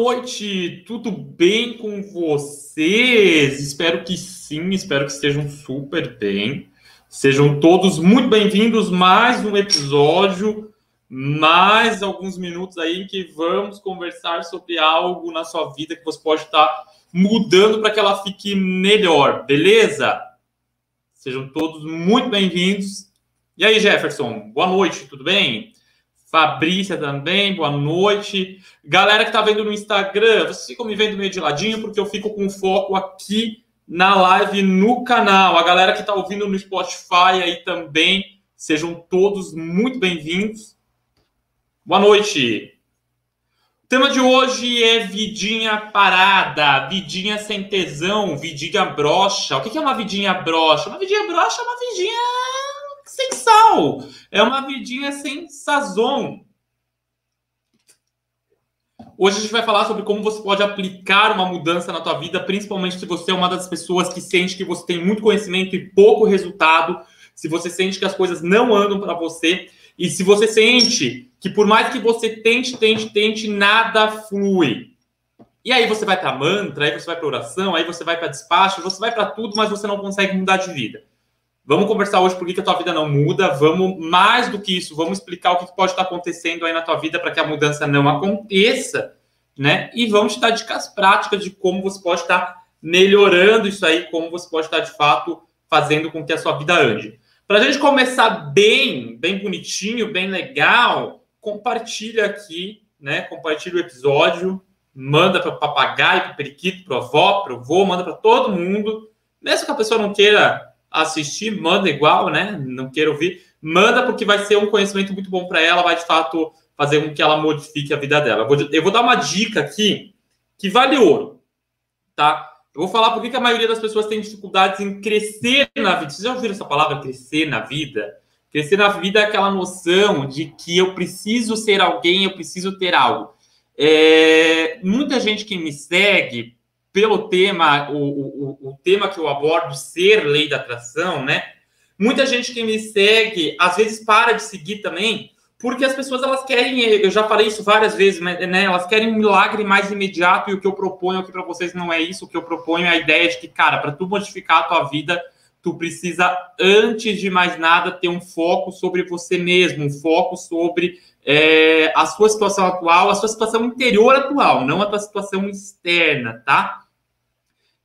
noite, tudo bem com vocês? Espero que sim, espero que estejam super bem. Sejam todos muito bem-vindos mais um episódio, mais alguns minutos aí em que vamos conversar sobre algo na sua vida que você pode estar mudando para que ela fique melhor, beleza? Sejam todos muito bem-vindos. E aí, Jefferson, boa noite, tudo bem? Fabrícia também, boa noite. Galera que tá vendo no Instagram, vocês ficam me vendo meio de ladinho, porque eu fico com foco aqui na live no canal. A galera que tá ouvindo no Spotify aí também, sejam todos muito bem-vindos. Boa noite. O tema de hoje é vidinha parada, vidinha sem tesão, vidinha brocha. O que é uma vidinha brocha? Uma vidinha brocha é uma vidinha sem sal. É uma vidinha sem sazon. Hoje a gente vai falar sobre como você pode aplicar uma mudança na tua vida, principalmente se você é uma das pessoas que sente que você tem muito conhecimento e pouco resultado, se você sente que as coisas não andam para você e se você sente que por mais que você tente, tente, tente, nada flui. E aí você vai para mantra, aí você vai para oração, aí você vai para despacho, você vai para tudo, mas você não consegue mudar de vida. Vamos conversar hoje por que a tua vida não muda. Vamos, mais do que isso, vamos explicar o que pode estar acontecendo aí na tua vida para que a mudança não aconteça, né? E vamos te dar dicas práticas de como você pode estar melhorando isso aí, como você pode estar de fato fazendo com que a sua vida ande. Para a gente começar bem, bem bonitinho, bem legal, compartilha aqui, né? Compartilha o episódio, manda para o papagaio, para o periquito, para o avó, para o vô, manda para todo mundo. Mesmo que a pessoa não queira assistir, manda igual, né? Não quero ouvir, manda porque vai ser um conhecimento muito bom para ela, vai de fato fazer com que ela modifique a vida dela. Eu vou, eu vou dar uma dica aqui que vale ouro, tá? Eu vou falar por que a maioria das pessoas tem dificuldades em crescer na vida. Vocês já ouviram essa palavra crescer na vida? Crescer na vida é aquela noção de que eu preciso ser alguém, eu preciso ter algo. É, muita gente que me segue pelo tema, o, o, o tema que eu abordo, ser lei da atração, né? Muita gente que me segue, às vezes para de seguir também, porque as pessoas elas querem, eu já falei isso várias vezes, né? Elas querem um milagre mais imediato e o que eu proponho aqui para vocês não é isso. O que eu proponho é a ideia de que, cara, para tu modificar a tua vida, tu precisa, antes de mais nada, ter um foco sobre você mesmo, um foco sobre é, a sua situação atual, a sua situação interior atual, não a tua situação externa, tá?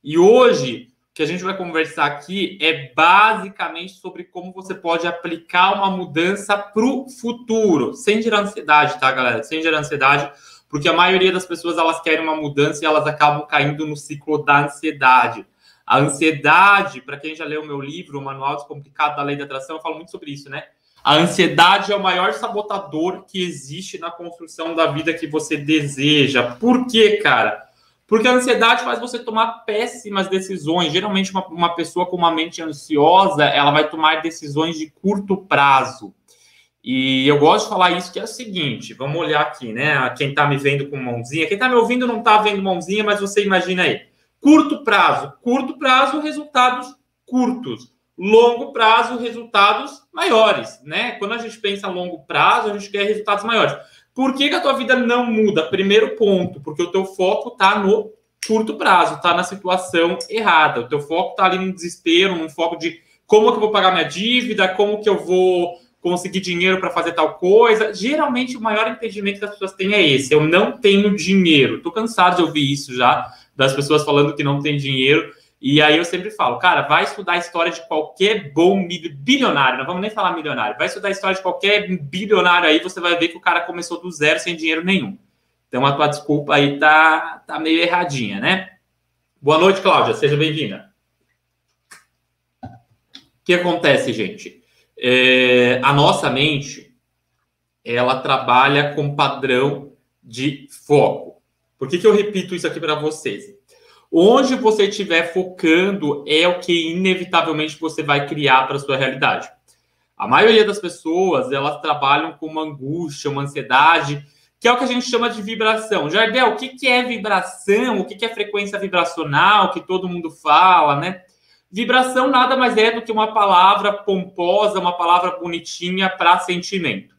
E hoje, o que a gente vai conversar aqui é basicamente sobre como você pode aplicar uma mudança para o futuro, sem gerar ansiedade, tá, galera? Sem gerar ansiedade, porque a maioria das pessoas elas querem uma mudança e elas acabam caindo no ciclo da ansiedade. A ansiedade, para quem já leu o meu livro, o Manual Descomplicado da Lei da Atração, eu falo muito sobre isso, né? A ansiedade é o maior sabotador que existe na construção da vida que você deseja. Por quê, cara? Porque a ansiedade faz você tomar péssimas decisões. Geralmente, uma, uma pessoa com uma mente ansiosa, ela vai tomar decisões de curto prazo. E eu gosto de falar isso, que é o seguinte: vamos olhar aqui, né? Quem está me vendo com mãozinha, quem está me ouvindo não está vendo mãozinha, mas você imagina aí. Curto prazo, curto prazo, resultados curtos longo prazo resultados maiores, né? Quando a gente pensa longo prazo, a gente quer resultados maiores. Por que, que a tua vida não muda? Primeiro ponto, porque o teu foco está no curto prazo, está na situação errada. O teu foco está ali no desespero, num foco de como que eu vou pagar minha dívida, como que eu vou conseguir dinheiro para fazer tal coisa. Geralmente o maior impedimento que as pessoas têm é esse: eu não tenho dinheiro. Estou cansado de ouvir isso já, das pessoas falando que não tem dinheiro. E aí eu sempre falo, cara, vai estudar a história de qualquer bom bilionário, não vamos nem falar milionário, vai estudar a história de qualquer bilionário aí, você vai ver que o cara começou do zero sem dinheiro nenhum. Então a tua desculpa aí tá, tá meio erradinha, né? Boa noite, Cláudia, seja bem-vinda. O que acontece, gente? É, a nossa mente, ela trabalha com padrão de foco. Por que, que eu repito isso aqui para vocês? Onde você estiver focando é o que inevitavelmente você vai criar para sua realidade. A maioria das pessoas, elas trabalham com uma angústia, uma ansiedade, que é o que a gente chama de vibração. Jardel, o que é vibração? O que é frequência vibracional que todo mundo fala, né? Vibração nada mais é do que uma palavra pomposa, uma palavra bonitinha para sentimento,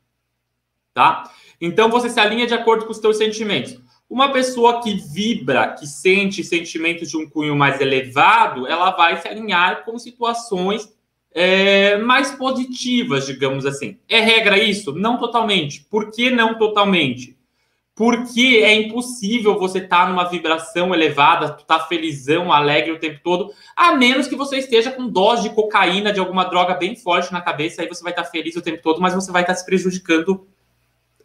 tá? Então você se alinha de acordo com os seus sentimentos. Uma pessoa que vibra, que sente sentimentos de um cunho mais elevado, ela vai se alinhar com situações é, mais positivas, digamos assim. É regra isso? Não totalmente. Por que não totalmente? Porque é impossível você estar tá numa vibração elevada, estar tá felizão, alegre o tempo todo, a menos que você esteja com dose de cocaína, de alguma droga bem forte na cabeça, aí você vai estar tá feliz o tempo todo, mas você vai estar tá se prejudicando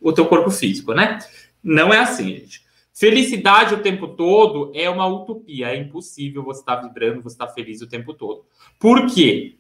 o teu corpo físico, né? Não é assim, gente. Felicidade o tempo todo é uma utopia, é impossível você estar tá vibrando, você estar tá feliz o tempo todo. Por quê?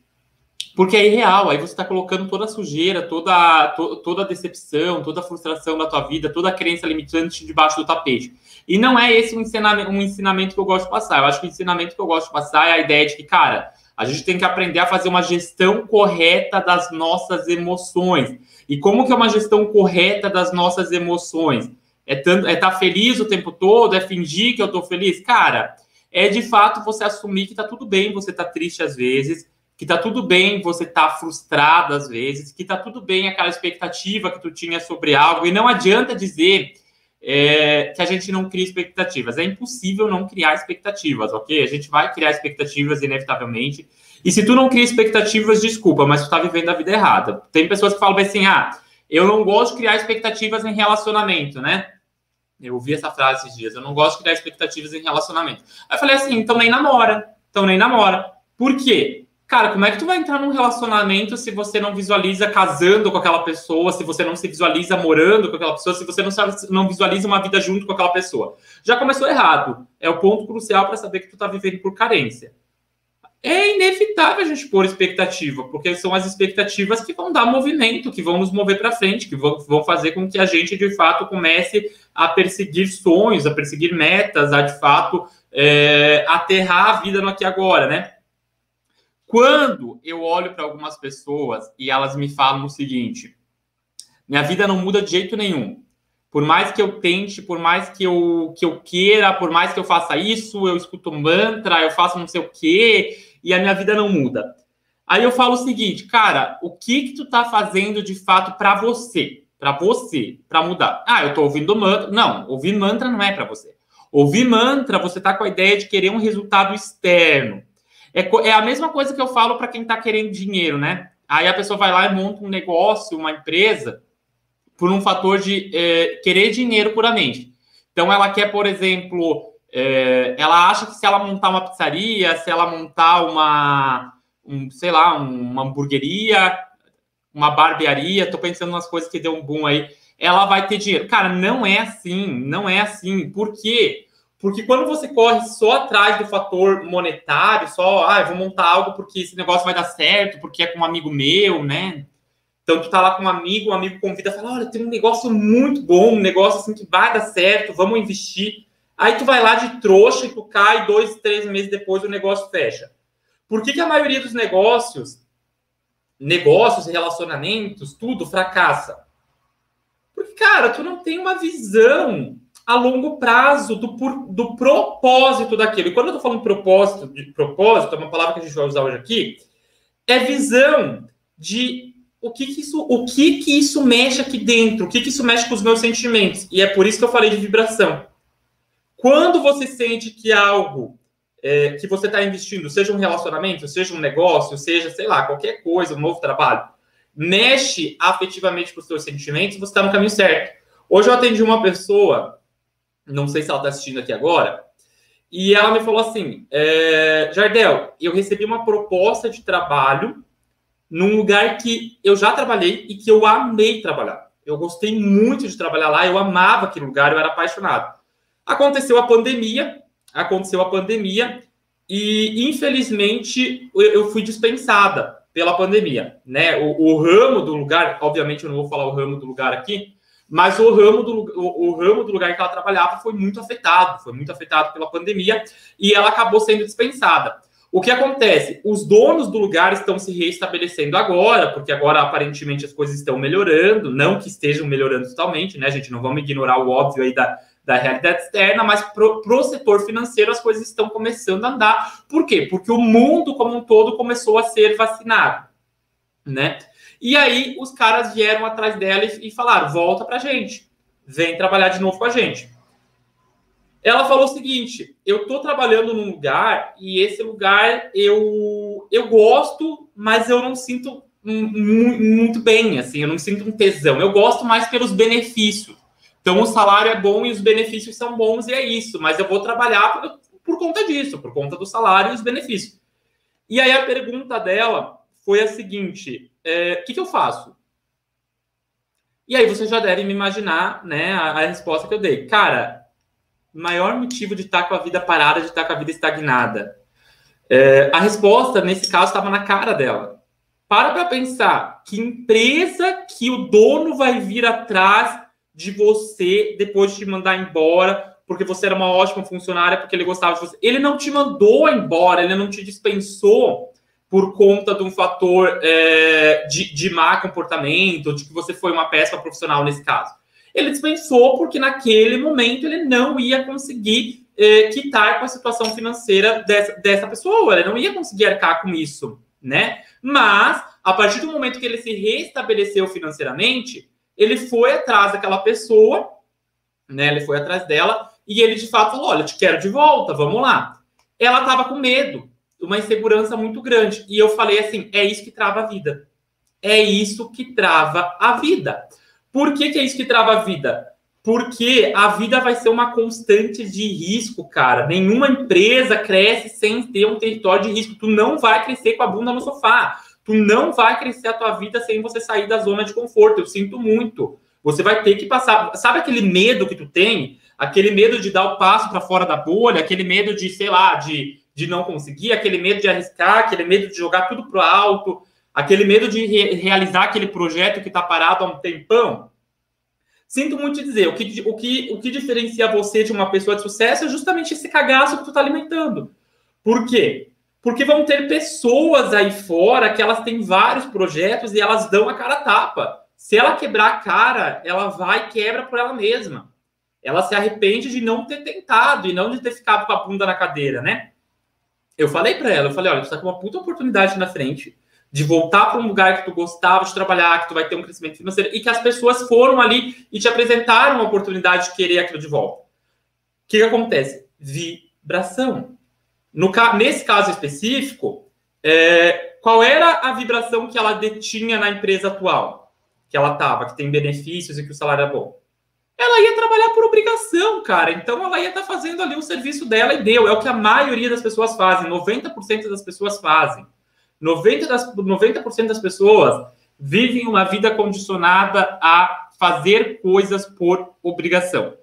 Porque é irreal, aí você está colocando toda a sujeira, toda, to, toda a decepção, toda a frustração da tua vida, toda a crença limitante debaixo do tapete. E não é esse um ensinamento, um ensinamento que eu gosto de passar. Eu acho que o ensinamento que eu gosto de passar é a ideia de que, cara, a gente tem que aprender a fazer uma gestão correta das nossas emoções. E como que é uma gestão correta das nossas emoções? É estar é tá feliz o tempo todo? É fingir que eu estou feliz? Cara, é de fato você assumir que está tudo bem, você está triste às vezes, que tá tudo bem você tá frustrado às vezes, que tá tudo bem aquela expectativa que tu tinha sobre algo, e não adianta dizer é, que a gente não cria expectativas. É impossível não criar expectativas, ok? A gente vai criar expectativas inevitavelmente. E se tu não cria expectativas, desculpa, mas tu tá vivendo a vida errada. Tem pessoas que falam assim, ah, eu não gosto de criar expectativas em relacionamento, né? Eu ouvi essa frase esses dias, eu não gosto de criar expectativas em relacionamento. Aí eu falei assim, então nem namora, então nem namora. Por quê? Cara, como é que tu vai entrar num relacionamento se você não visualiza casando com aquela pessoa, se você não se visualiza morando com aquela pessoa, se você não, não visualiza uma vida junto com aquela pessoa? Já começou errado. É o ponto crucial para saber que tu tá vivendo por carência. É inevitável a gente pôr expectativa, porque são as expectativas que vão dar movimento, que vão nos mover para frente, que vão, fazer com que a gente de fato comece a perseguir sonhos, a perseguir metas, a de fato é, aterrar a vida no aqui e agora, né? Quando eu olho para algumas pessoas e elas me falam o seguinte: minha vida não muda de jeito nenhum. Por mais que eu tente, por mais que eu, que eu queira, por mais que eu faça isso, eu escuto mantra, eu faço não sei o quê, e a minha vida não muda. Aí eu falo o seguinte, cara, o que que tu tá fazendo de fato para você? Para você, para mudar. Ah, eu tô ouvindo mantra. Não, ouvir mantra não é para você. Ouvir mantra, você tá com a ideia de querer um resultado externo. É, é a mesma coisa que eu falo para quem está querendo dinheiro, né? Aí a pessoa vai lá e monta um negócio, uma empresa, por um fator de é, querer dinheiro puramente. Então ela quer, por exemplo, é, ela acha que se ela montar uma pizzaria, se ela montar uma, um, sei lá, uma hamburgueria, uma barbearia, tô pensando nas coisas que deu um boom aí, ela vai ter dinheiro. Cara, não é assim, não é assim. Por quê? Porque quando você corre só atrás do fator monetário, só, ah, vou montar algo porque esse negócio vai dar certo, porque é com um amigo meu, né? Então tu tá lá com um amigo, um amigo convida, fala, olha, tem um negócio muito bom, um negócio assim que vai dar certo, vamos investir. Aí tu vai lá de trouxa e tu cai dois, três meses depois o negócio fecha. Por que, que a maioria dos negócios, negócios, relacionamentos, tudo fracassa? Porque, cara, tu não tem uma visão a longo prazo do, do propósito daquilo. E quando eu estou falando propósito, de propósito, é uma palavra que a gente vai usar hoje aqui, é visão de o que, que isso, o que, que isso mexe aqui dentro, o que, que isso mexe com os meus sentimentos. E é por isso que eu falei de vibração. Quando você sente que algo é, que você está investindo, seja um relacionamento, seja um negócio, seja, sei lá, qualquer coisa, um novo trabalho, mexe afetivamente com os seus sentimentos, você está no caminho certo. Hoje eu atendi uma pessoa não sei se ela está assistindo aqui agora, e ela me falou assim: é, Jardel, eu recebi uma proposta de trabalho num lugar que eu já trabalhei e que eu amei trabalhar. Eu gostei muito de trabalhar lá, eu amava aquele lugar, eu era apaixonado. Aconteceu a pandemia, aconteceu a pandemia, e infelizmente eu fui dispensada pela pandemia, né? O, o ramo do lugar, obviamente eu não vou falar o ramo do lugar aqui, mas o ramo, do, o, o, ramo do lugar que ela trabalhava foi muito afetado, foi muito afetado pela pandemia e ela acabou sendo dispensada. O que acontece? Os donos do lugar estão se reestabelecendo agora, porque agora aparentemente as coisas estão melhorando, não que estejam melhorando totalmente, né, gente? Não vamos ignorar o óbvio aí da, da realidade externa, mas para o setor financeiro as coisas estão começando a andar. Por quê? Porque o mundo como um todo começou a ser vacinado, né? E aí os caras vieram atrás dela e, e falaram: volta pra gente, vem trabalhar de novo com a gente. Ela falou o seguinte: eu estou trabalhando num lugar e esse lugar eu, eu gosto, mas eu não sinto muito bem, assim, eu não sinto um tesão. Eu gosto mais pelos benefícios. Então o salário é bom e os benefícios são bons e é isso, mas eu vou trabalhar por, por conta disso, por conta do salário e os benefícios. E aí a pergunta dela foi a seguinte: é, o que, que eu faço? E aí você já deve me imaginar, né, a, a resposta que eu dei. Cara, maior motivo de estar com a vida parada, de estar com a vida estagnada. É, a resposta, nesse caso, estava na cara dela. Para para pensar que empresa que o dono vai vir atrás de você depois de te mandar embora, porque você era uma ótima funcionária, porque ele gostava de você. Ele não te mandou embora, ele não te dispensou por conta de um fator é, de, de má comportamento, de que você foi uma péssima profissional nesse caso. Ele dispensou porque naquele momento ele não ia conseguir é, quitar com a situação financeira dessa, dessa pessoa, ele não ia conseguir arcar com isso, né? Mas, a partir do momento que ele se restabeleceu financeiramente, ele foi atrás daquela pessoa, né? Ele foi atrás dela e ele de fato falou: Olha, te quero de volta, vamos lá. Ela estava com medo, uma insegurança muito grande. E eu falei assim: é isso que trava a vida. É isso que trava a vida. Por que, que é isso que trava a vida? Porque a vida vai ser uma constante de risco, cara. Nenhuma empresa cresce sem ter um território de risco. Tu não vai crescer com a bunda no sofá. Tu não vai crescer a tua vida sem você sair da zona de conforto. Eu sinto muito. Você vai ter que passar. Sabe aquele medo que tu tem? Aquele medo de dar o passo para fora da bolha, aquele medo de, sei lá, de, de não conseguir, aquele medo de arriscar, aquele medo de jogar tudo pro alto, aquele medo de re realizar aquele projeto que está parado há um tempão. Sinto muito te dizer, o que, o, que, o que diferencia você de uma pessoa de sucesso é justamente esse cagaço que tu está alimentando. Por quê? Porque vão ter pessoas aí fora que elas têm vários projetos e elas dão a cara a tapa. Se ela quebrar a cara, ela vai e quebra por ela mesma. Ela se arrepende de não ter tentado e não de ter ficado com a bunda na cadeira, né? Eu falei para ela, eu falei, olha, tu tá com uma puta oportunidade na frente de voltar para um lugar que tu gostava de trabalhar, que tu vai ter um crescimento financeiro e que as pessoas foram ali e te apresentaram a oportunidade de querer aquilo de volta. O que, que acontece? Vibração. No, nesse caso específico, é, qual era a vibração que ela detinha na empresa atual? Que ela estava, que tem benefícios e que o salário é bom? Ela ia trabalhar por obrigação, cara. Então ela ia estar tá fazendo ali o serviço dela e deu. É o que a maioria das pessoas fazem, 90% das pessoas fazem. 90%, das, 90 das pessoas vivem uma vida condicionada a fazer coisas por obrigação.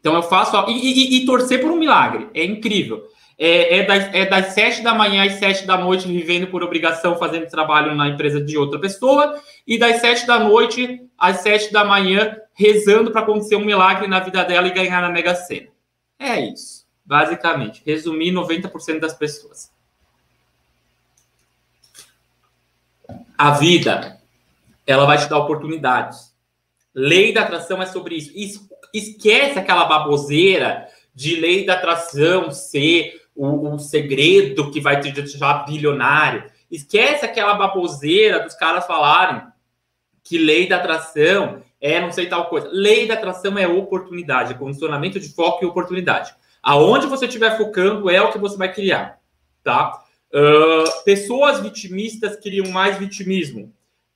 Então eu faço. E, e, e torcer por um milagre. É incrível é, é, das, é das sete da manhã às sete da noite vivendo por obrigação, fazendo trabalho na empresa de outra pessoa, e das sete da noite às sete da manhã rezando para acontecer um milagre na vida dela e ganhar na Mega Sena. É isso, basicamente. Resumir 90% das pessoas. A vida, ela vai te dar oportunidades. Lei da atração é sobre isso. Esquece aquela baboseira de lei da atração ser o, o segredo que vai te deixar bilionário. Esquece aquela baboseira dos caras falarem que lei da atração é não sei tal coisa. Lei da atração é oportunidade, é condicionamento de foco e oportunidade. Aonde você estiver focando é o que você vai criar, tá? Uh, pessoas vitimistas criam mais vitimismo.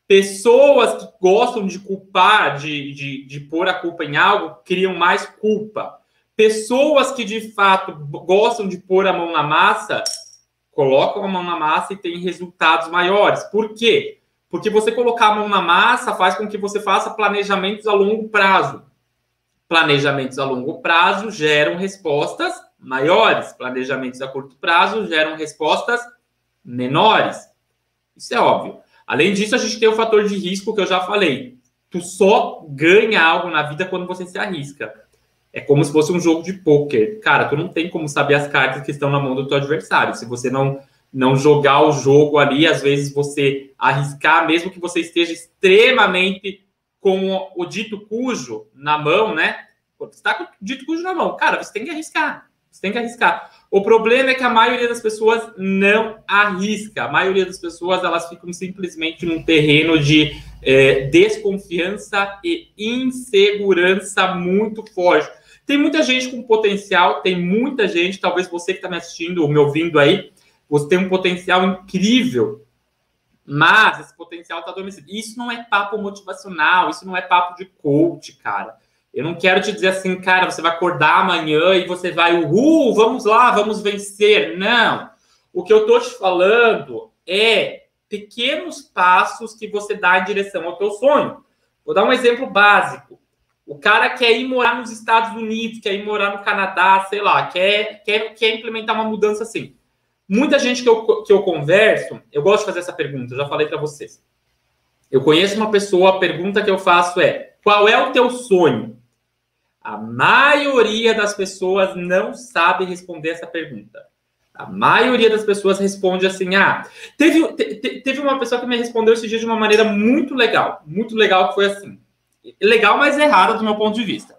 Pessoas que gostam de culpar, de, de, de pôr a culpa em algo, criam mais culpa. Pessoas que de fato gostam de pôr a mão na massa, colocam a mão na massa e têm resultados maiores. Por quê? Porque você colocar a mão na massa faz com que você faça planejamentos a longo prazo. Planejamentos a longo prazo geram respostas maiores, planejamentos a curto prazo geram respostas menores. Isso é óbvio. Além disso, a gente tem o fator de risco que eu já falei. Tu só ganha algo na vida quando você se arrisca. É como se fosse um jogo de pôquer. Cara, tu não tem como saber as cartas que estão na mão do teu adversário. Se você não não jogar o jogo ali, às vezes você arriscar, mesmo que você esteja extremamente com o dito cujo na mão, né? Você está com o dito cujo na mão. Cara, você tem que arriscar. Você tem que arriscar. O problema é que a maioria das pessoas não arrisca. A maioria das pessoas elas ficam simplesmente num terreno de é, desconfiança e insegurança muito forte. Tem muita gente com potencial, tem muita gente, talvez você que está me assistindo ou me ouvindo aí, você tem um potencial incrível, mas esse potencial está adormecido. Isso não é papo motivacional, isso não é papo de coach, cara. Eu não quero te dizer assim, cara, você vai acordar amanhã e você vai, uhul, vamos lá, vamos vencer. Não. O que eu tô te falando é pequenos passos que você dá em direção ao teu sonho. Vou dar um exemplo básico. O cara quer ir morar nos Estados Unidos, quer ir morar no Canadá, sei lá, quer, quer, quer implementar uma mudança assim. Muita gente que eu, que eu converso, eu gosto de fazer essa pergunta, já falei para vocês. Eu conheço uma pessoa, a pergunta que eu faço é: qual é o teu sonho? A maioria das pessoas não sabe responder essa pergunta. A maioria das pessoas responde assim: ah, teve, te, teve uma pessoa que me respondeu esse dia de uma maneira muito legal, muito legal, que foi assim. Legal, mas errada do meu ponto de vista.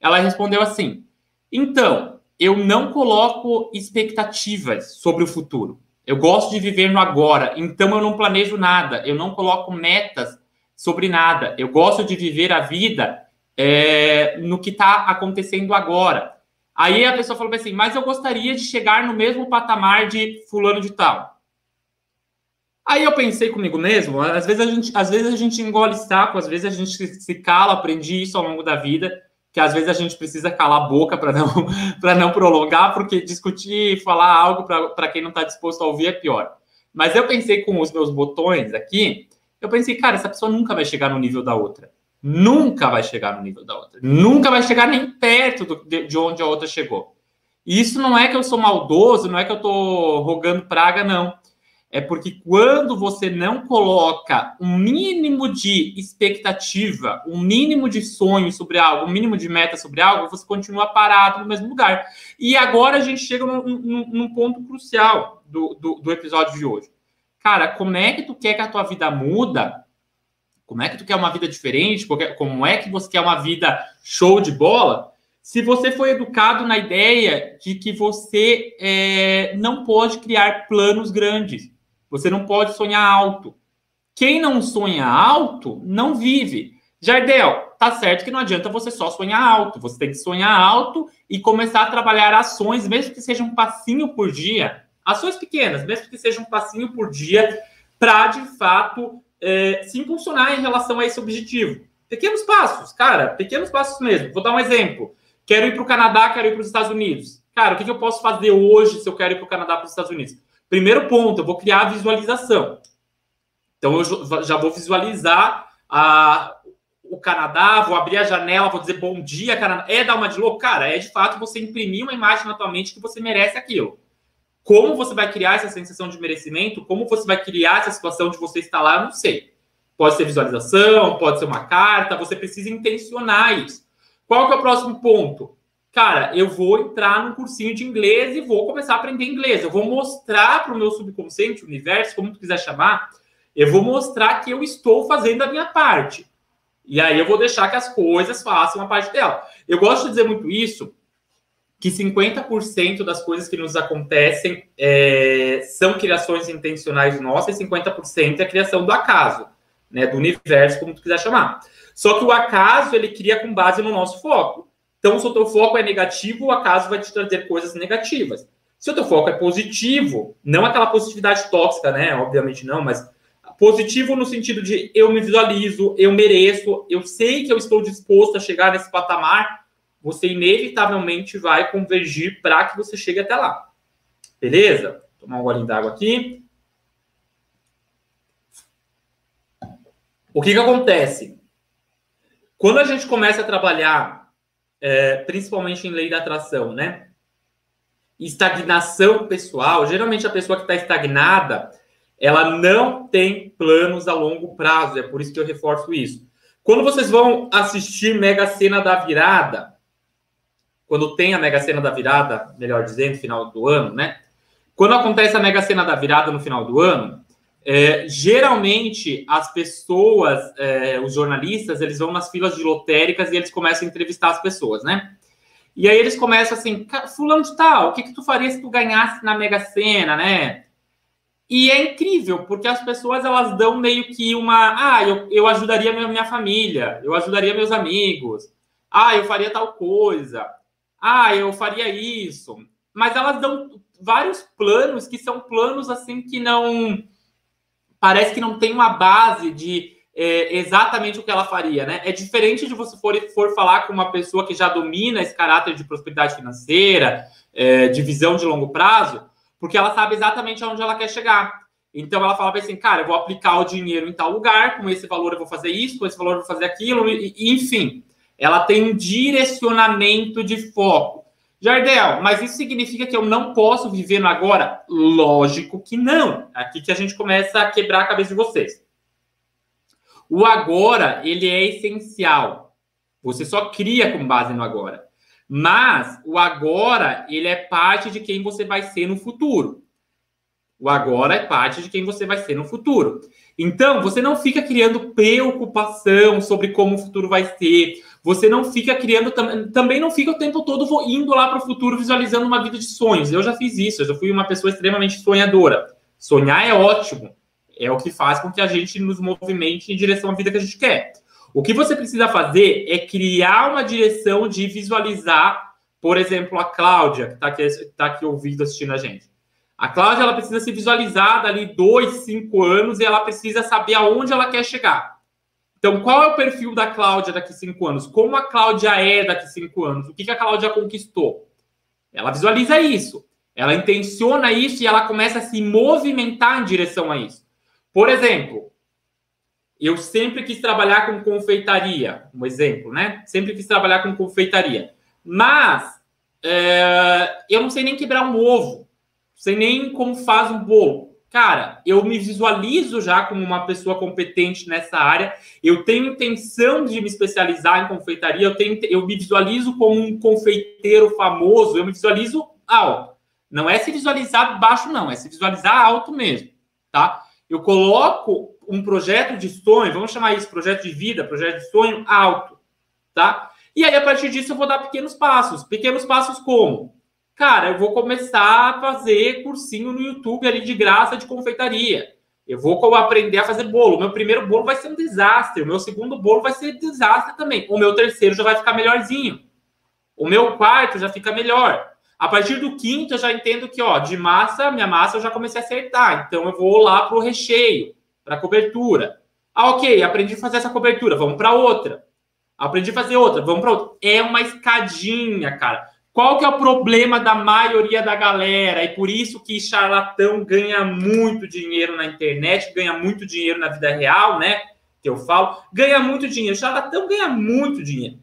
Ela respondeu assim: então, eu não coloco expectativas sobre o futuro. Eu gosto de viver no agora, então eu não planejo nada, eu não coloco metas sobre nada. Eu gosto de viver a vida é, no que está acontecendo agora. Aí a pessoa falou assim, mas eu gostaria de chegar no mesmo patamar de fulano de tal. Aí eu pensei comigo mesmo, às vezes a gente, às vezes a gente engole saco, às vezes a gente se cala, aprendi isso ao longo da vida, que às vezes a gente precisa calar a boca para não, não prolongar, porque discutir, falar algo para quem não está disposto a ouvir é pior. Mas eu pensei com os meus botões aqui, eu pensei, cara, essa pessoa nunca vai chegar no nível da outra nunca vai chegar no nível da outra. Nunca vai chegar nem perto do, de, de, onde a outra chegou. E isso não é que eu sou maldoso, não é que eu estou rogando praga, não. É porque quando você não coloca um mínimo de expectativa, um mínimo de sonho sobre algo, um mínimo de meta sobre algo, você continua parado no mesmo lugar. E agora a gente chega num, num, num ponto crucial do, do, do episódio de hoje. Cara, como é que tu quer que a tua vida muda como é que tu quer uma vida diferente? Como é que você quer uma vida show de bola? Se você foi educado na ideia de que você é, não pode criar planos grandes, você não pode sonhar alto. Quem não sonha alto não vive. Jardel, tá certo que não adianta você só sonhar alto. Você tem que sonhar alto e começar a trabalhar ações, mesmo que seja um passinho por dia, ações pequenas, mesmo que seja um passinho por dia, para de fato é, se impulsionar em relação a esse objetivo. Pequenos passos, cara, pequenos passos mesmo. Vou dar um exemplo. Quero ir para o Canadá, quero ir para os Estados Unidos. Cara, o que, que eu posso fazer hoje se eu quero ir para o Canadá, para os Estados Unidos? Primeiro ponto, eu vou criar a visualização. Então, eu já vou visualizar a, o Canadá, vou abrir a janela, vou dizer bom dia, Canadá. É dar uma de louco? Cara, é de fato você imprimir uma imagem na tua mente que você merece aquilo. Como você vai criar essa sensação de merecimento? Como você vai criar essa situação de você estar lá? Eu não sei. Pode ser visualização, pode ser uma carta, você precisa intencionar isso. Qual que é o próximo ponto? Cara, eu vou entrar num cursinho de inglês e vou começar a aprender inglês. Eu vou mostrar para o meu subconsciente, universo, como tu quiser chamar, eu vou mostrar que eu estou fazendo a minha parte. E aí eu vou deixar que as coisas façam a parte dela. Eu gosto de dizer muito isso, que 50% das coisas que nos acontecem é, são criações intencionais nossas e 50% é criação do acaso, né, do universo, como tu quiser chamar. Só que o acaso ele cria com base no nosso foco. Então, se o teu foco é negativo, o acaso vai te trazer coisas negativas. Se o teu foco é positivo, não aquela positividade tóxica, né? Obviamente não, mas positivo no sentido de eu me visualizo, eu mereço, eu sei que eu estou disposto a chegar nesse patamar, você inevitavelmente vai convergir para que você chegue até lá. Beleza? Vou tomar um golinho d'água aqui. O que, que acontece? Quando a gente começa a trabalhar, é, principalmente em lei da atração, né? Estagnação pessoal, geralmente a pessoa que está estagnada, ela não tem planos a longo prazo, é por isso que eu reforço isso. Quando vocês vão assistir Mega Sena da Virada, quando tem a Mega Sena da virada, melhor dizendo, final do ano, né? Quando acontece a Mega Sena da virada no final do ano, é, geralmente as pessoas, é, os jornalistas, eles vão nas filas de lotéricas e eles começam a entrevistar as pessoas, né? E aí eles começam assim, fulano de tal, o que, que tu faria se tu ganhasse na Mega Sena, né? E é incrível, porque as pessoas elas dão meio que uma. Ah, eu, eu ajudaria minha, minha família, eu ajudaria meus amigos, ah, eu faria tal coisa. Ah, eu faria isso. Mas elas dão vários planos que são planos assim que não parece que não tem uma base de é, exatamente o que ela faria, né? É diferente de você for, for falar com uma pessoa que já domina esse caráter de prosperidade financeira, é, de visão de longo prazo, porque ela sabe exatamente aonde ela quer chegar. Então ela fala assim, cara, eu vou aplicar o dinheiro em tal lugar, com esse valor eu vou fazer isso, com esse valor eu vou fazer aquilo, e, enfim, ela tem um direcionamento de foco. Jardel, mas isso significa que eu não posso viver no agora? Lógico que não. Aqui que a gente começa a quebrar a cabeça de vocês. O agora, ele é essencial. Você só cria com base no agora. Mas o agora, ele é parte de quem você vai ser no futuro. O agora é parte de quem você vai ser no futuro. Então, você não fica criando preocupação sobre como o futuro vai ser. Você não fica criando, também não fica o tempo todo indo lá para o futuro visualizando uma vida de sonhos. Eu já fiz isso, eu já fui uma pessoa extremamente sonhadora. Sonhar é ótimo, é o que faz com que a gente nos movimente em direção à vida que a gente quer. O que você precisa fazer é criar uma direção de visualizar, por exemplo, a Cláudia, que está aqui, tá aqui ouvindo, assistindo a gente. A Cláudia ela precisa se visualizar dali dois, cinco anos e ela precisa saber aonde ela quer chegar. Então, qual é o perfil da Cláudia daqui cinco anos? Como a Cláudia é daqui cinco anos? O que, que a Cláudia conquistou? Ela visualiza isso. Ela intenciona isso e ela começa a se movimentar em direção a isso. Por exemplo, eu sempre quis trabalhar com confeitaria, um exemplo, né? Sempre quis trabalhar com confeitaria. Mas é, eu não sei nem quebrar um ovo sei nem como faz um bolo. Cara, eu me visualizo já como uma pessoa competente nessa área. Eu tenho intenção de me especializar em confeitaria. Eu, tenho, eu me visualizo como um confeiteiro famoso. Eu me visualizo alto. Não é se visualizar baixo, não. É se visualizar alto mesmo, tá? Eu coloco um projeto de sonho, vamos chamar isso projeto de vida, projeto de sonho alto, tá? E aí, a partir disso, eu vou dar pequenos passos. Pequenos passos como? Cara, eu vou começar a fazer cursinho no YouTube ali de graça de confeitaria. Eu vou aprender a fazer bolo. Meu primeiro bolo vai ser um desastre. O meu segundo bolo vai ser desastre também. O meu terceiro já vai ficar melhorzinho. O meu quarto já fica melhor. A partir do quinto, eu já entendo que, ó, de massa, minha massa eu já comecei a acertar. Então, eu vou lá para o recheio, para a cobertura. Ah, ok, aprendi a fazer essa cobertura, vamos para outra. Aprendi a fazer outra, vamos para outra. É uma escadinha, cara. Qual que é o problema da maioria da galera? E por isso que charlatão ganha muito dinheiro na internet, ganha muito dinheiro na vida real, né? Que eu falo, ganha muito dinheiro. Charlatão ganha muito dinheiro.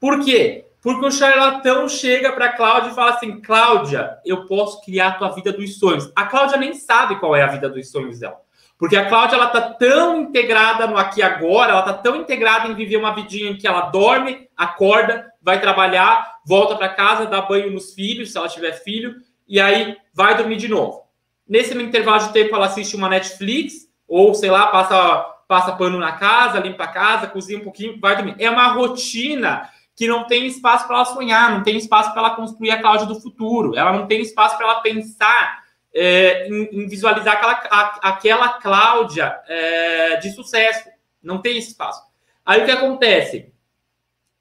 Por quê? Porque o charlatão chega para Cláudia e fala assim: Cláudia, eu posso criar a tua vida dos sonhos. A Cláudia nem sabe qual é a vida dos sonhos dela. Porque a Cláudia ela tá tão integrada no aqui e agora, ela tá tão integrada em viver uma vidinha em que ela dorme, acorda, vai trabalhar, volta para casa, dá banho nos filhos, se ela tiver filho, e aí vai dormir de novo. Nesse intervalo de tempo, ela assiste uma Netflix, ou sei lá, passa, passa pano na casa, limpa a casa, cozinha um pouquinho, vai dormir. É uma rotina que não tem espaço para ela sonhar, não tem espaço para ela construir a Cláudia do futuro, ela não tem espaço para ela pensar é, em, em, visualizar aquela, a, aquela Cláudia é, de sucesso. Não tem espaço. Aí o que acontece?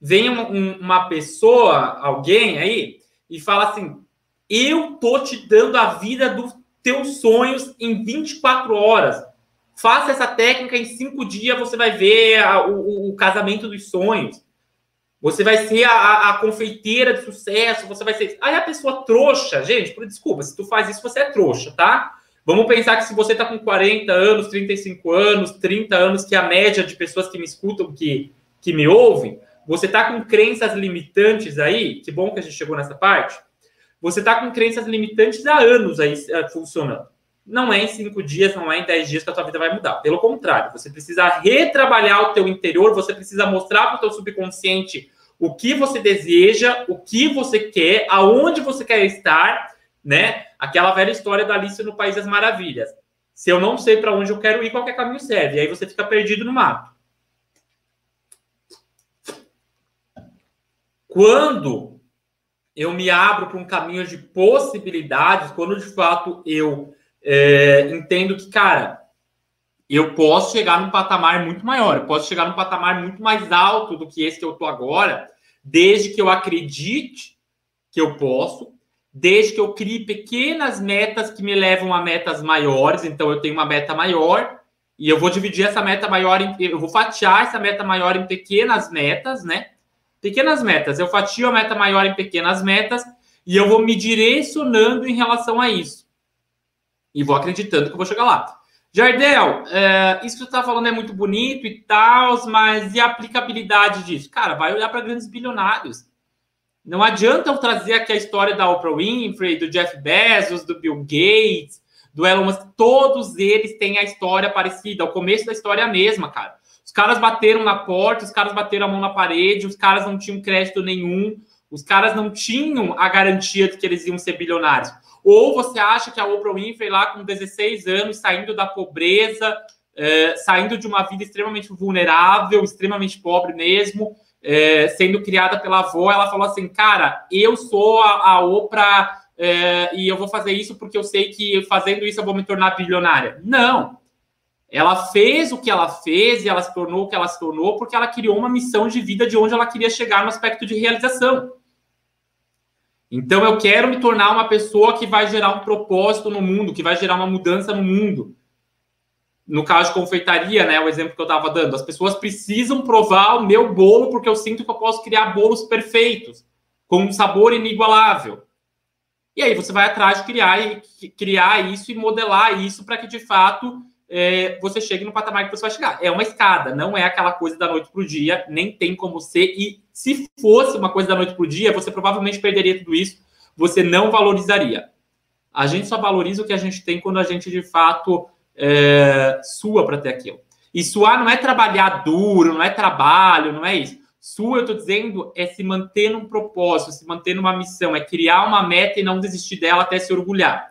Vem uma, uma pessoa, alguém aí, e fala assim: eu tô te dando a vida dos teus sonhos em 24 horas. Faça essa técnica em cinco dias, você vai ver a, o, o, casamento dos sonhos. Você vai ser a, a, confeiteira de sucesso, você vai ser. Aí a pessoa trouxa, gente, desculpa, se tu faz isso, você é trouxa, tá? Vamos pensar que se você tá com 40 anos, 35 anos, 30 anos, que é a média de pessoas que me escutam, que, que me ouvem, você está com crenças limitantes aí? Que bom que a gente chegou nessa parte. Você está com crenças limitantes há anos aí uh, funcionando. Não é em cinco dias, não é em dez dias que a tua vida vai mudar. Pelo contrário, você precisa retrabalhar o teu interior, você precisa mostrar para o teu subconsciente o que você deseja, o que você quer, aonde você quer estar, né? Aquela velha história da Alice no País das Maravilhas. Se eu não sei para onde eu quero ir, qualquer caminho serve. E aí você fica perdido no mato. Quando eu me abro para um caminho de possibilidades, quando de fato eu é, entendo que, cara, eu posso chegar num patamar muito maior, eu posso chegar num patamar muito mais alto do que esse que eu tô agora, desde que eu acredite que eu posso, desde que eu crie pequenas metas que me levam a metas maiores. Então, eu tenho uma meta maior e eu vou dividir essa meta maior, em, eu vou fatiar essa meta maior em pequenas metas, né? Pequenas metas. Eu fatio a meta maior em pequenas metas e eu vou me direcionando em relação a isso. E vou acreditando que eu vou chegar lá. Jardel, é, isso que você está falando é muito bonito e tal, mas e a aplicabilidade disso? Cara, vai olhar para grandes bilionários. Não adianta eu trazer aqui a história da Oprah Winfrey, do Jeff Bezos, do Bill Gates, do Elon Musk. Todos eles têm a história parecida. O começo da história é a mesma, cara. Os caras bateram na porta, os caras bateram a mão na parede, os caras não tinham crédito nenhum, os caras não tinham a garantia de que eles iam ser bilionários. Ou você acha que a Oprah Winfrey, lá com 16 anos, saindo da pobreza, é, saindo de uma vida extremamente vulnerável, extremamente pobre mesmo, é, sendo criada pela avó, ela falou assim: Cara, eu sou a, a Oprah é, e eu vou fazer isso porque eu sei que fazendo isso eu vou me tornar bilionária. Não. Ela fez o que ela fez e ela se tornou o que ela se tornou porque ela criou uma missão de vida de onde ela queria chegar no aspecto de realização. Então eu quero me tornar uma pessoa que vai gerar um propósito no mundo, que vai gerar uma mudança no mundo. No caso de confeitaria, né, o exemplo que eu estava dando, as pessoas precisam provar o meu bolo porque eu sinto que eu posso criar bolos perfeitos, com um sabor inigualável. E aí você vai atrás de criar, criar isso e modelar isso para que de fato é, você chegue no patamar que você vai chegar. É uma escada, não é aquela coisa da noite para o dia, nem tem como ser. E se fosse uma coisa da noite para o dia, você provavelmente perderia tudo isso, você não valorizaria. A gente só valoriza o que a gente tem quando a gente de fato é, sua para ter aquilo. E suar não é trabalhar duro, não é trabalho, não é isso. Sua, eu estou dizendo, é se manter num propósito, se manter numa missão, é criar uma meta e não desistir dela até se orgulhar.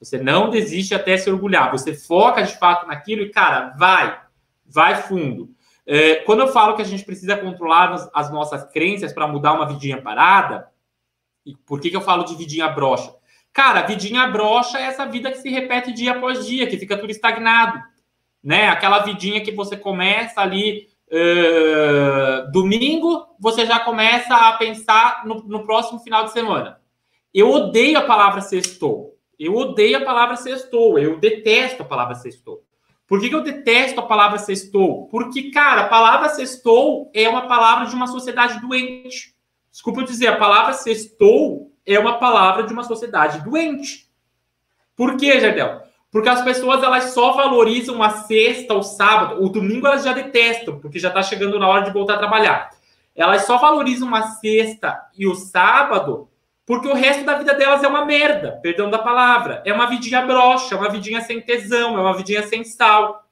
Você não desiste até se orgulhar. Você foca de fato naquilo e, cara, vai, vai fundo. É, quando eu falo que a gente precisa controlar as nossas crenças para mudar uma vidinha parada, e por que, que eu falo de vidinha broxa? Cara, vidinha broxa é essa vida que se repete dia após dia, que fica tudo estagnado. Né? Aquela vidinha que você começa ali uh, domingo, você já começa a pensar no, no próximo final de semana. Eu odeio a palavra sextou. Eu odeio a palavra sextou, eu detesto a palavra sextou. Por que, que eu detesto a palavra sextou? Porque, cara, a palavra sextou é uma palavra de uma sociedade doente. Desculpa eu dizer, a palavra sextou é uma palavra de uma sociedade doente. Por quê, Jardel? Porque as pessoas elas só valorizam a sexta, o sábado, o domingo elas já detestam, porque já está chegando na hora de voltar a trabalhar. Elas só valorizam a sexta e o sábado porque o resto da vida delas é uma merda, perdão da palavra. É uma vidinha broxa, é uma vidinha sem tesão, é uma vidinha sem sal.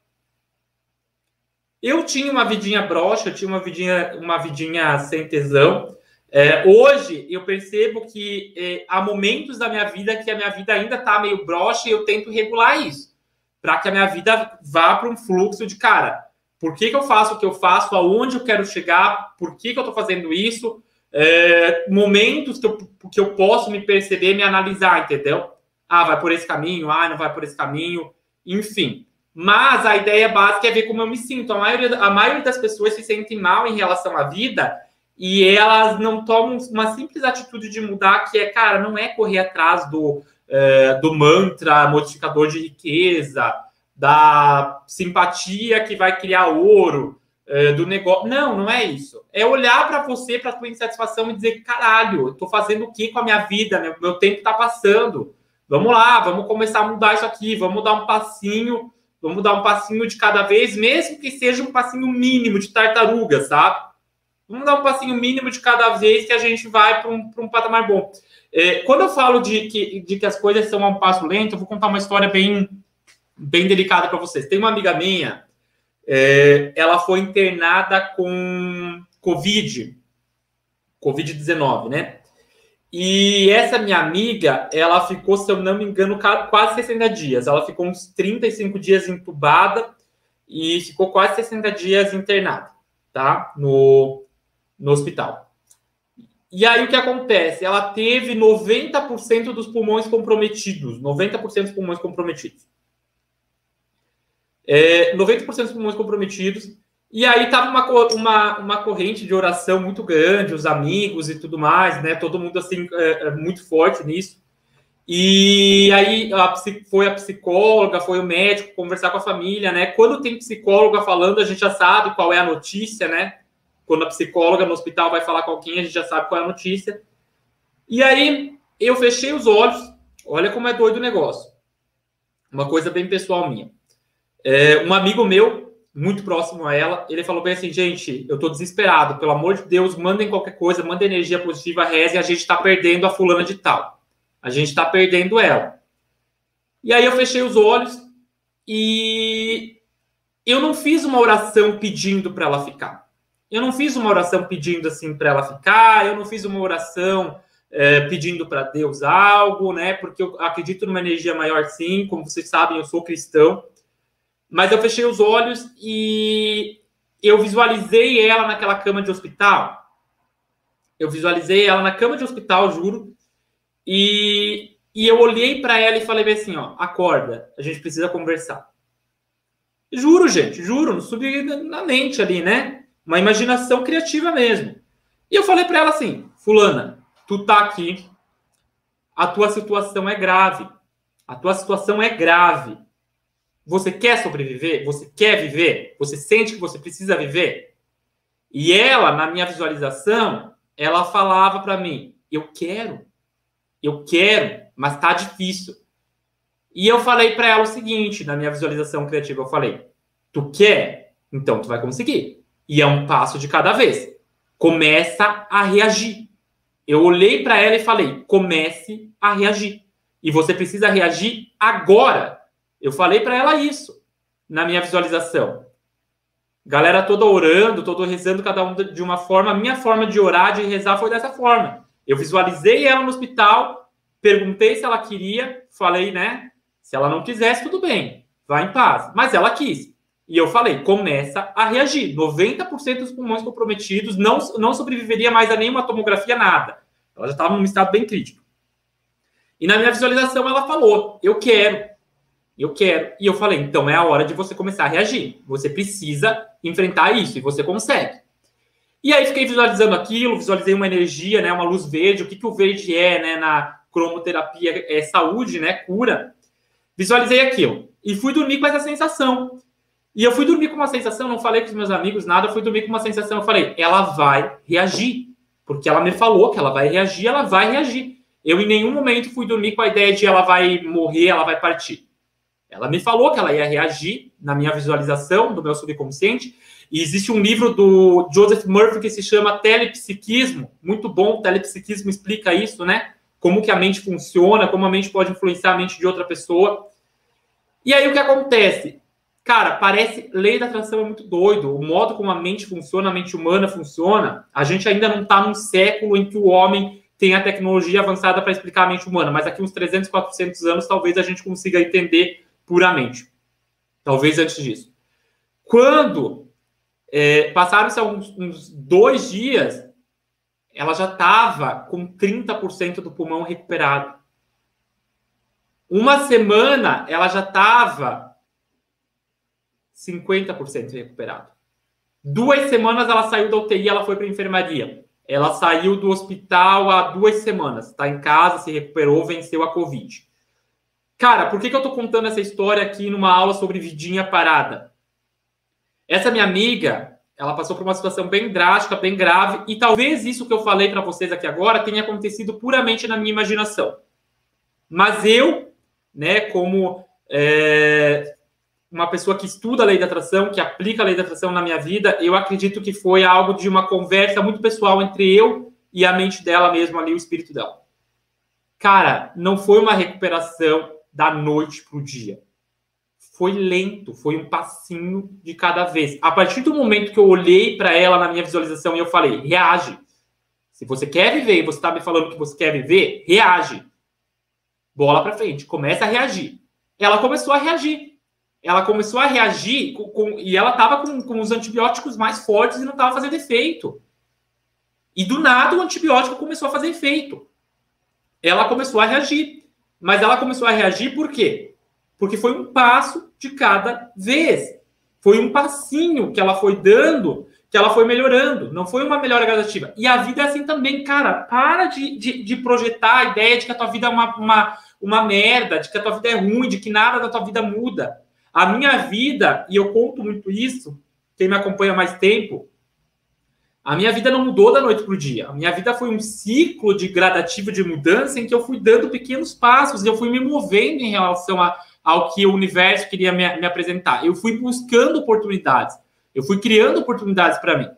Eu tinha uma vidinha broxa, eu tinha uma vidinha, uma vidinha sem tesão. É, hoje eu percebo que é, há momentos da minha vida que a minha vida ainda está meio broxa e eu tento regular isso. Para que a minha vida vá para um fluxo de cara. Por que, que eu faço o que eu faço? Aonde eu quero chegar? Por que, que eu estou fazendo isso? É, momentos que eu, que eu posso me perceber, me analisar, entendeu? Ah, vai por esse caminho, ah, não vai por esse caminho, enfim. Mas a ideia básica é ver como eu me sinto. A maioria, a maioria das pessoas se sentem mal em relação à vida e elas não tomam uma simples atitude de mudar, que é, cara, não é correr atrás do, é, do mantra modificador de riqueza, da simpatia que vai criar ouro, é, do negócio. Não, não é isso. É olhar para você, para tua insatisfação e dizer: caralho, eu tô fazendo o que com a minha vida? Meu, meu tempo está passando. Vamos lá, vamos começar a mudar isso aqui, vamos dar um passinho, vamos dar um passinho de cada vez, mesmo que seja um passinho mínimo de tartaruga, sabe? Vamos dar um passinho mínimo de cada vez que a gente vai para um, um patamar bom. É, quando eu falo de que, de que as coisas são a um passo lento, eu vou contar uma história bem, bem delicada para vocês. Tem uma amiga minha é, ela foi internada com Covid, Covid-19, né? E essa minha amiga, ela ficou, se eu não me engano, quase 60 dias. Ela ficou uns 35 dias entubada e ficou quase 60 dias internada, tá? No, no hospital. E aí o que acontece? Ela teve 90% dos pulmões comprometidos. 90% dos pulmões comprometidos. É, 90% dos pulmões comprometidos. E aí tava uma, uma, uma corrente de oração muito grande, os amigos e tudo mais, né? Todo mundo assim é, é muito forte nisso. E aí a, foi a psicóloga, foi o médico conversar com a família, né? Quando tem psicóloga falando, a gente já sabe qual é a notícia, né? Quando a psicóloga no hospital vai falar com alguém, a gente já sabe qual é a notícia. E aí eu fechei os olhos. Olha como é doido o negócio. Uma coisa bem pessoal minha. É, um amigo meu, muito próximo a ela, ele falou bem assim: gente, eu tô desesperado, pelo amor de Deus, mandem qualquer coisa, mandem energia positiva, reze, a gente tá perdendo a fulana de tal. A gente está perdendo ela. E aí eu fechei os olhos e eu não fiz uma oração pedindo para ela ficar. Eu não fiz uma oração pedindo assim para ela ficar. Eu não fiz uma oração é, pedindo para Deus algo, né? Porque eu acredito numa energia maior, sim. Como vocês sabem, eu sou cristão. Mas eu fechei os olhos e eu visualizei ela naquela cama de hospital. Eu visualizei ela na cama de hospital, juro. E, e eu olhei para ela e falei assim, ó, acorda, a gente precisa conversar. Juro, gente, juro, não subi na mente ali, né? Uma imaginação criativa mesmo. E eu falei para ela assim, fulana, tu tá aqui, a tua situação é grave. A tua situação é grave. Você quer sobreviver? Você quer viver? Você sente que você precisa viver? E ela, na minha visualização, ela falava para mim: eu quero. Eu quero, mas tá difícil. E eu falei para ela o seguinte, na minha visualização criativa, eu falei: "Tu quer? Então tu vai conseguir". E é um passo de cada vez. Começa a reagir. Eu olhei para ela e falei: "Comece a reagir". E você precisa reagir agora. Eu falei para ela isso na minha visualização. Galera toda orando, todo rezando, cada um de uma forma. A minha forma de orar, de rezar foi dessa forma. Eu visualizei ela no hospital, perguntei se ela queria, falei, né? Se ela não quisesse, tudo bem, vai em paz. Mas ela quis. E eu falei, começa a reagir. 90% dos pulmões comprometidos não, não sobreviveria mais a nenhuma tomografia, nada. Ela já estava num estado bem crítico. E na minha visualização ela falou, eu quero, eu quero. E eu falei, então é a hora de você começar a reagir. Você precisa enfrentar isso e você consegue. E aí fiquei visualizando aquilo, visualizei uma energia, né, uma luz verde, o que, que o verde é, né, na cromoterapia, é saúde, né, cura. Visualizei aquilo e fui dormir com essa sensação. E eu fui dormir com uma sensação, não falei com os meus amigos nada, fui dormir com uma sensação, eu falei, ela vai reagir, porque ela me falou que ela vai reagir, ela vai reagir. Eu em nenhum momento fui dormir com a ideia de ela vai morrer, ela vai partir. Ela me falou que ela ia reagir na minha visualização do meu subconsciente, e existe um livro do Joseph Murphy que se chama Telepsiquismo, muito bom, telepsiquismo explica isso, né? Como que a mente funciona, como a mente pode influenciar a mente de outra pessoa. E aí o que acontece? Cara, parece lei da atração é muito doido. O modo como a mente funciona, a mente humana funciona, a gente ainda não está num século em que o homem tem a tecnologia avançada para explicar a mente humana, mas daqui uns 300, 400 anos talvez a gente consiga entender puramente. Talvez antes disso. Quando é, Passaram-se uns, uns dois dias, ela já estava com 30% do pulmão recuperado. Uma semana, ela já estava 50% recuperado. Duas semanas ela saiu da UTI, ela foi para a enfermaria. Ela saiu do hospital há duas semanas, está em casa, se recuperou, venceu a Covid. Cara, por que, que eu estou contando essa história aqui numa aula sobre vidinha parada? Essa minha amiga, ela passou por uma situação bem drástica, bem grave, e talvez isso que eu falei para vocês aqui agora tenha acontecido puramente na minha imaginação. Mas eu, né, como é, uma pessoa que estuda a lei da atração, que aplica a lei da atração na minha vida, eu acredito que foi algo de uma conversa muito pessoal entre eu e a mente dela mesmo ali, o espírito dela. Cara, não foi uma recuperação da noite para o dia foi lento, foi um passinho de cada vez. A partir do momento que eu olhei para ela na minha visualização e eu falei, reage. Se você quer viver e você está me falando que você quer viver, reage. Bola para frente, começa a reagir. Ela começou a reagir. Ela começou a reagir com, com, e ela estava com, com os antibióticos mais fortes e não estava fazendo efeito. E do nada o antibiótico começou a fazer efeito. Ela começou a reagir. Mas ela começou a reagir por quê? Porque foi um passo de cada vez. Foi um passinho que ela foi dando, que ela foi melhorando. Não foi uma melhora gradativa. E a vida é assim também, cara. Para de, de, de projetar a ideia de que a tua vida é uma, uma, uma merda, de que a tua vida é ruim, de que nada da tua vida muda. A minha vida, e eu conto muito isso, quem me acompanha mais tempo, a minha vida não mudou da noite para o dia. A minha vida foi um ciclo de gradativo de mudança em que eu fui dando pequenos passos eu fui me movendo em relação a, ao que o universo queria me, me apresentar. Eu fui buscando oportunidades. Eu fui criando oportunidades para mim.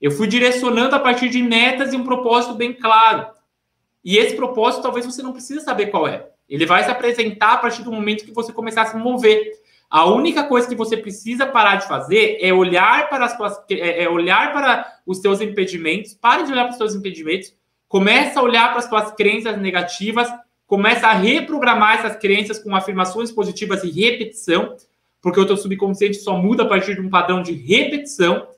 Eu fui direcionando a partir de metas e um propósito bem claro. E esse propósito talvez você não precise saber qual é. Ele vai se apresentar a partir do momento que você começar a se mover. A única coisa que você precisa parar de fazer é olhar para as é, é olhar para os seus impedimentos. Pare de olhar para os seus impedimentos. Começa a olhar para as suas crenças negativas começa a reprogramar essas crenças com afirmações positivas e repetição, porque o teu subconsciente só muda a partir de um padrão de repetição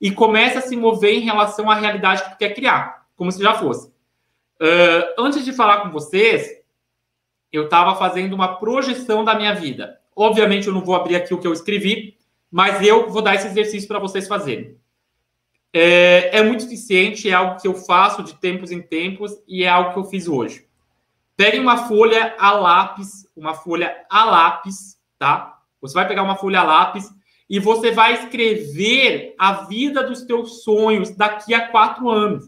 e começa a se mover em relação à realidade que tu quer criar, como se já fosse. Uh, antes de falar com vocês, eu estava fazendo uma projeção da minha vida. Obviamente, eu não vou abrir aqui o que eu escrevi, mas eu vou dar esse exercício para vocês fazerem. É, é muito eficiente, é algo que eu faço de tempos em tempos e é algo que eu fiz hoje. Pegue uma folha a lápis, uma folha a lápis, tá? Você vai pegar uma folha a lápis e você vai escrever a vida dos teus sonhos daqui a quatro anos.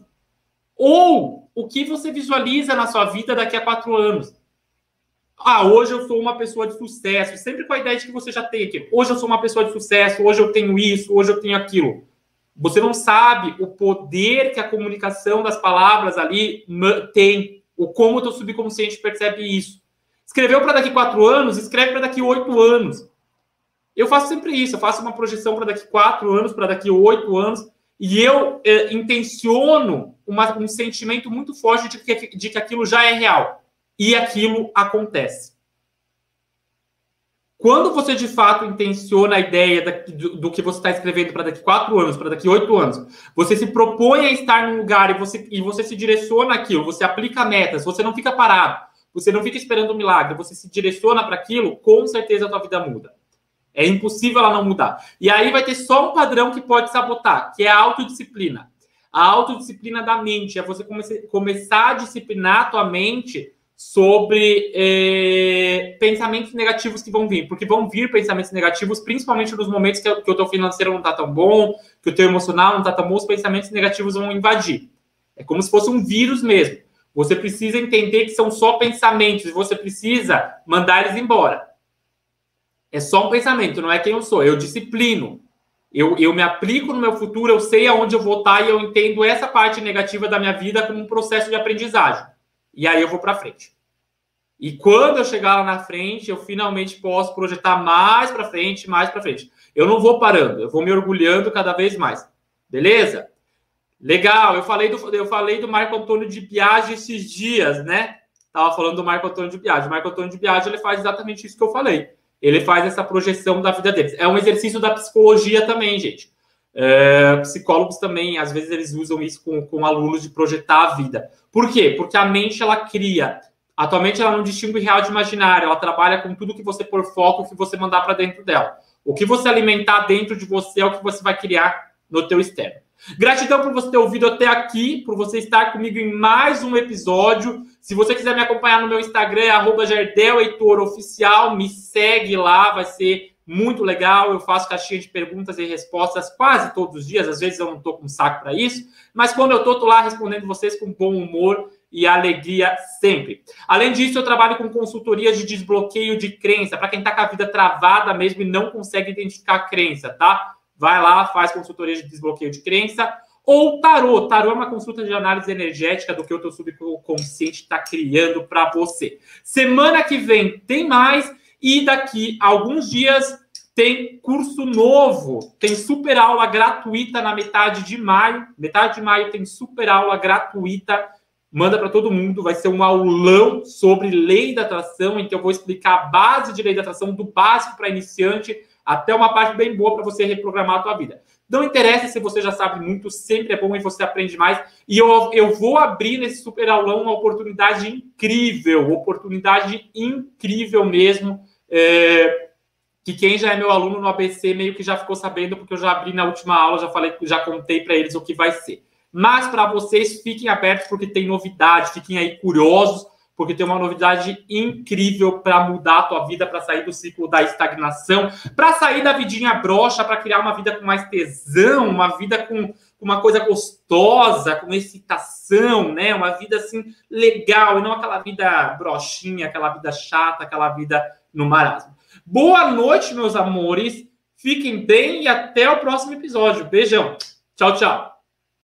Ou o que você visualiza na sua vida daqui a quatro anos. Ah, hoje eu sou uma pessoa de sucesso, sempre com a ideia de que você já tem aqui. Hoje eu sou uma pessoa de sucesso, hoje eu tenho isso, hoje eu tenho aquilo. Você não sabe o poder que a comunicação das palavras ali tem o como o teu subconsciente percebe isso. Escreveu para daqui quatro anos, escreve para daqui oito anos. Eu faço sempre isso, eu faço uma projeção para daqui quatro anos, para daqui oito anos, e eu é, intenciono uma, um sentimento muito forte de que, de que aquilo já é real. E aquilo acontece. Quando você de fato intenciona a ideia do, do, que você está escrevendo para daqui quatro anos, para daqui oito anos, você se propõe a estar num lugar e você, e você se direciona aquilo, você aplica metas, você não fica parado, você não fica esperando um milagre, você se direciona para aquilo, com certeza a tua vida muda. É impossível ela não mudar. E aí vai ter só um padrão que pode sabotar, que é a autodisciplina. A autodisciplina da mente é você começar a disciplinar a tua mente sobre é, pensamentos negativos que vão vir, porque vão vir pensamentos negativos, principalmente nos momentos que, que o teu financeiro não está tão bom, que o teu emocional não está tão bom, os pensamentos negativos vão invadir. É como se fosse um vírus mesmo. Você precisa entender que são só pensamentos e você precisa mandar eles embora. É só um pensamento, não é quem eu sou. Eu disciplino. Eu, eu me aplico no meu futuro, eu sei aonde eu vou estar e eu entendo essa parte negativa da minha vida como um processo de aprendizagem. E aí eu vou para frente. E quando eu chegar lá na frente, eu finalmente posso projetar mais para frente, mais para frente. Eu não vou parando, eu vou me orgulhando cada vez mais. Beleza? Legal, eu falei do, eu falei do Marco Antônio de Biagi esses dias, né? Tava falando do Marco Antônio de Biagi. O Marco Antônio de Biagi ele faz exatamente isso que eu falei. Ele faz essa projeção da vida deles. É um exercício da psicologia também, gente. É, psicólogos também, às vezes, eles usam isso com, com alunos de projetar a vida. Por quê? Porque a mente ela cria Atualmente ela não distingue real de imaginário, ela trabalha com tudo que você pôr foco, que você mandar para dentro dela. O que você alimentar dentro de você é o que você vai criar no teu externo. Gratidão por você ter ouvido até aqui, por você estar comigo em mais um episódio. Se você quiser me acompanhar no meu Instagram, é @jardelheitoroficial, me segue lá, vai ser muito legal. Eu faço caixinha de perguntas e respostas quase todos os dias. Às vezes eu não estou com saco para isso, mas quando eu estou, tô lá respondendo vocês com bom humor e alegria sempre. Além disso, eu trabalho com consultorias de desbloqueio de crença, para quem está com a vida travada mesmo e não consegue identificar a crença, tá? Vai lá, faz consultoria de desbloqueio de crença. Ou tarô. Tarô é uma consulta de análise energética do que o teu subconsciente está criando para você. Semana que vem tem mais e daqui a alguns dias tem curso novo, tem super aula gratuita na metade de maio. Metade de maio tem super aula gratuita manda para todo mundo. Vai ser um aulão sobre lei da atração, em que eu vou explicar a base de lei da atração, do básico para iniciante até uma parte bem boa para você reprogramar a tua vida. Não interessa se você já sabe muito, sempre é bom e você aprende mais. E eu, eu vou abrir nesse super aulão uma oportunidade incrível, oportunidade incrível mesmo. É, que quem já é meu aluno no ABC meio que já ficou sabendo, porque eu já abri na última aula, já falei, já contei para eles o que vai ser. Mas para vocês, fiquem abertos porque tem novidade, fiquem aí curiosos, porque tem uma novidade incrível para mudar a tua vida, para sair do ciclo da estagnação, para sair da vidinha broxa, para criar uma vida com mais tesão, uma vida com uma coisa gostosa, com excitação, né? Uma vida assim legal, e não aquela vida brochinha, aquela vida chata, aquela vida no marasmo. Boa noite, meus amores. Fiquem bem e até o próximo episódio. Beijão. Tchau, tchau.